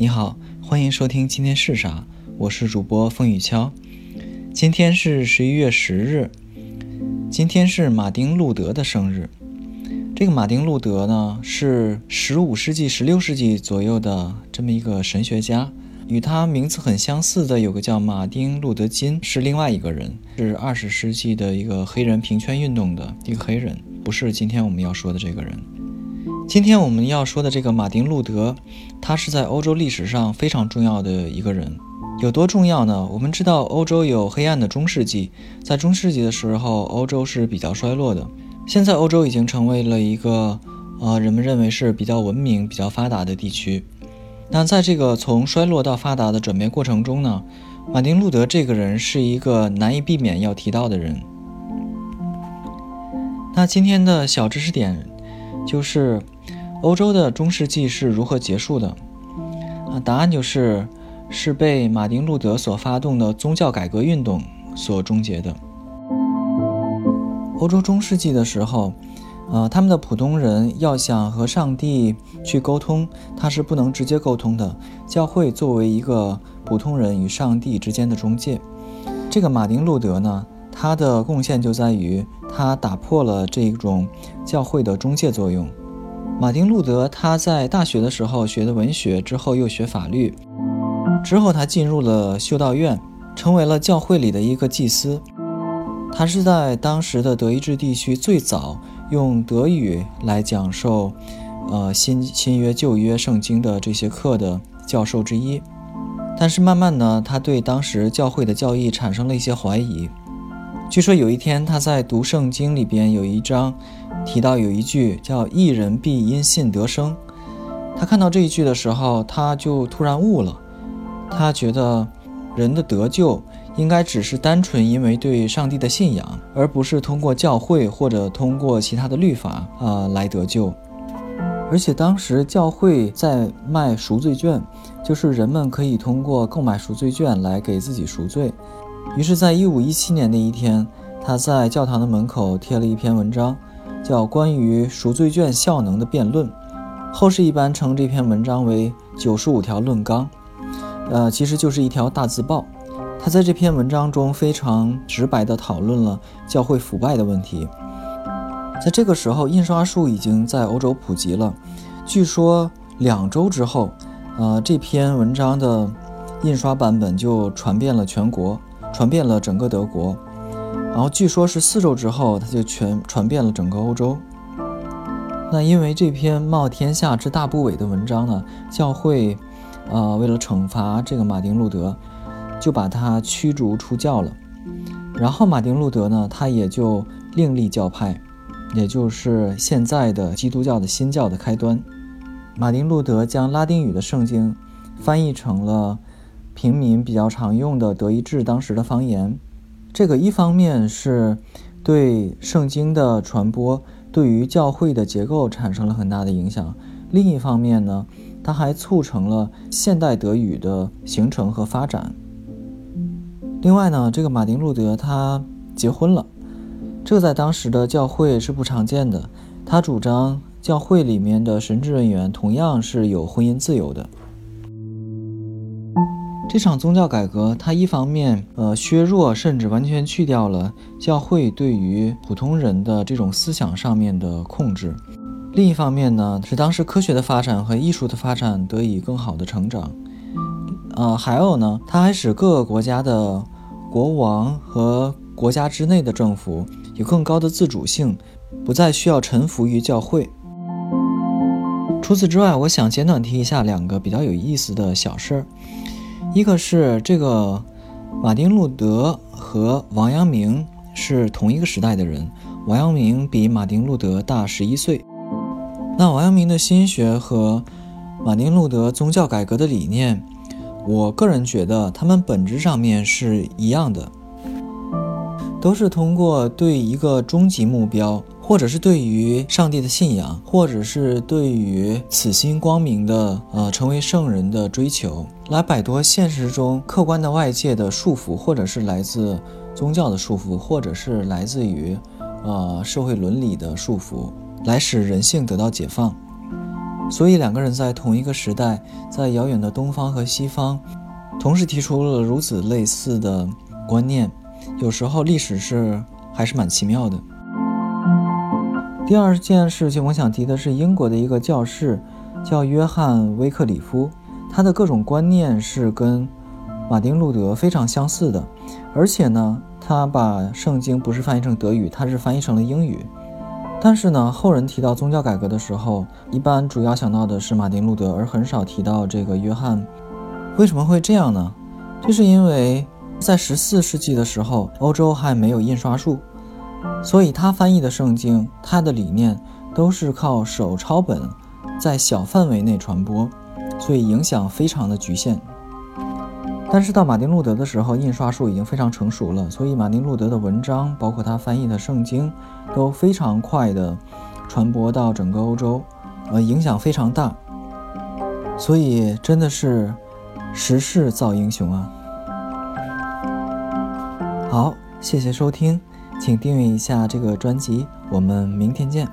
你好，欢迎收听今天是啥？我是主播风雨敲。今天是十一月十日，今天是马丁路德的生日。这个马丁路德呢，是十五世纪、十六世纪左右的这么一个神学家。与他名字很相似的有个叫马丁路德金，是另外一个人，是二十世纪的一个黑人平权运动的一个黑人，不是今天我们要说的这个人。今天我们要说的这个马丁路德，他是在欧洲历史上非常重要的一个人。有多重要呢？我们知道欧洲有黑暗的中世纪，在中世纪的时候，欧洲是比较衰落的。现在欧洲已经成为了一个，呃，人们认为是比较文明、比较发达的地区。那在这个从衰落到发达的转变过程中呢，马丁路德这个人是一个难以避免要提到的人。那今天的小知识点就是。欧洲的中世纪是如何结束的？啊，答案就是是被马丁路德所发动的宗教改革运动所终结的。欧洲中世纪的时候，呃，他们的普通人要想和上帝去沟通，他是不能直接沟通的。教会作为一个普通人与上帝之间的中介，这个马丁路德呢，他的贡献就在于他打破了这种教会的中介作用。马丁路德他在大学的时候学的文学，之后又学法律，之后他进入了修道院，成为了教会里的一个祭司。他是在当时的德意志地区最早用德语来讲授，呃新新约旧约圣经的这些课的教授之一。但是慢慢呢，他对当时教会的教义产生了一些怀疑。据说有一天他在读圣经里边有一章。提到有一句叫“一人必因信得生”，他看到这一句的时候，他就突然悟了。他觉得人的得救应该只是单纯因为对上帝的信仰，而不是通过教会或者通过其他的律法啊来得救。而且当时教会在卖赎罪券，就是人们可以通过购买赎罪券来给自己赎罪。于是，在一五一七年的一天，他在教堂的门口贴了一篇文章。叫关于赎罪券效能的辩论，后世一般称这篇文章为九十五条论纲，呃，其实就是一条大字报。他在这篇文章中非常直白地讨论了教会腐败的问题。在这个时候，印刷术已经在欧洲普及了。据说两周之后，呃，这篇文章的印刷版本就传遍了全国，传遍了整个德国。然后据说是四周之后，它就全传遍了整个欧洲。那因为这篇冒天下之大不韪的文章呢，教会，呃，为了惩罚这个马丁路德，就把他驱逐出教了。然后马丁路德呢，他也就另立教派，也就是现在的基督教的新教的开端。马丁路德将拉丁语的圣经翻译成了平民比较常用的德意志当时的方言。这个一方面是对圣经的传播，对于教会的结构产生了很大的影响；另一方面呢，它还促成了现代德语的形成和发展。另外呢，这个马丁路德他结婚了，这在当时的教会是不常见的。他主张教会里面的神职人员同样是有婚姻自由的。这场宗教改革，它一方面呃削弱甚至完全去掉了教会对于普通人的这种思想上面的控制，另一方面呢，使当时科学的发展和艺术的发展得以更好的成长。呃，还有呢，它还使各个国家的国王和国家之内的政府有更高的自主性，不再需要臣服于教会。除此之外，我想简短提一下两个比较有意思的小事儿。一个是这个马丁路德和王阳明是同一个时代的人，王阳明比马丁路德大十一岁。那王阳明的心学和马丁路德宗教改革的理念，我个人觉得他们本质上面是一样的，都是通过对一个终极目标。或者是对于上帝的信仰，或者是对于此心光明的呃成为圣人的追求，来摆脱现实中客观的外界的束缚，或者是来自宗教的束缚，或者是来自于呃社会伦理的束缚，来使人性得到解放。所以两个人在同一个时代，在遥远的东方和西方，同时提出了如此类似的观念。有时候历史是还是蛮奇妙的。第二件事情，我想提的是英国的一个教士，叫约翰·威克里夫，他的各种观念是跟马丁·路德非常相似的，而且呢，他把圣经不是翻译成德语，他是翻译成了英语。但是呢，后人提到宗教改革的时候，一般主要想到的是马丁·路德，而很少提到这个约翰。为什么会这样呢？就是因为在十四世纪的时候，欧洲还没有印刷术，所以他翻译的圣经，他的理念都是靠手抄本，在小范围内传播，所以影响非常的局限。但是到马丁·路德的时候，印刷术已经非常成熟了，所以马丁·路德的文章，包括他翻译的圣经，都非常快的传播到整个欧洲，呃，影响非常大。所以真的是时势造英雄啊！好，谢谢收听，请订阅一下这个专辑，我们明天见。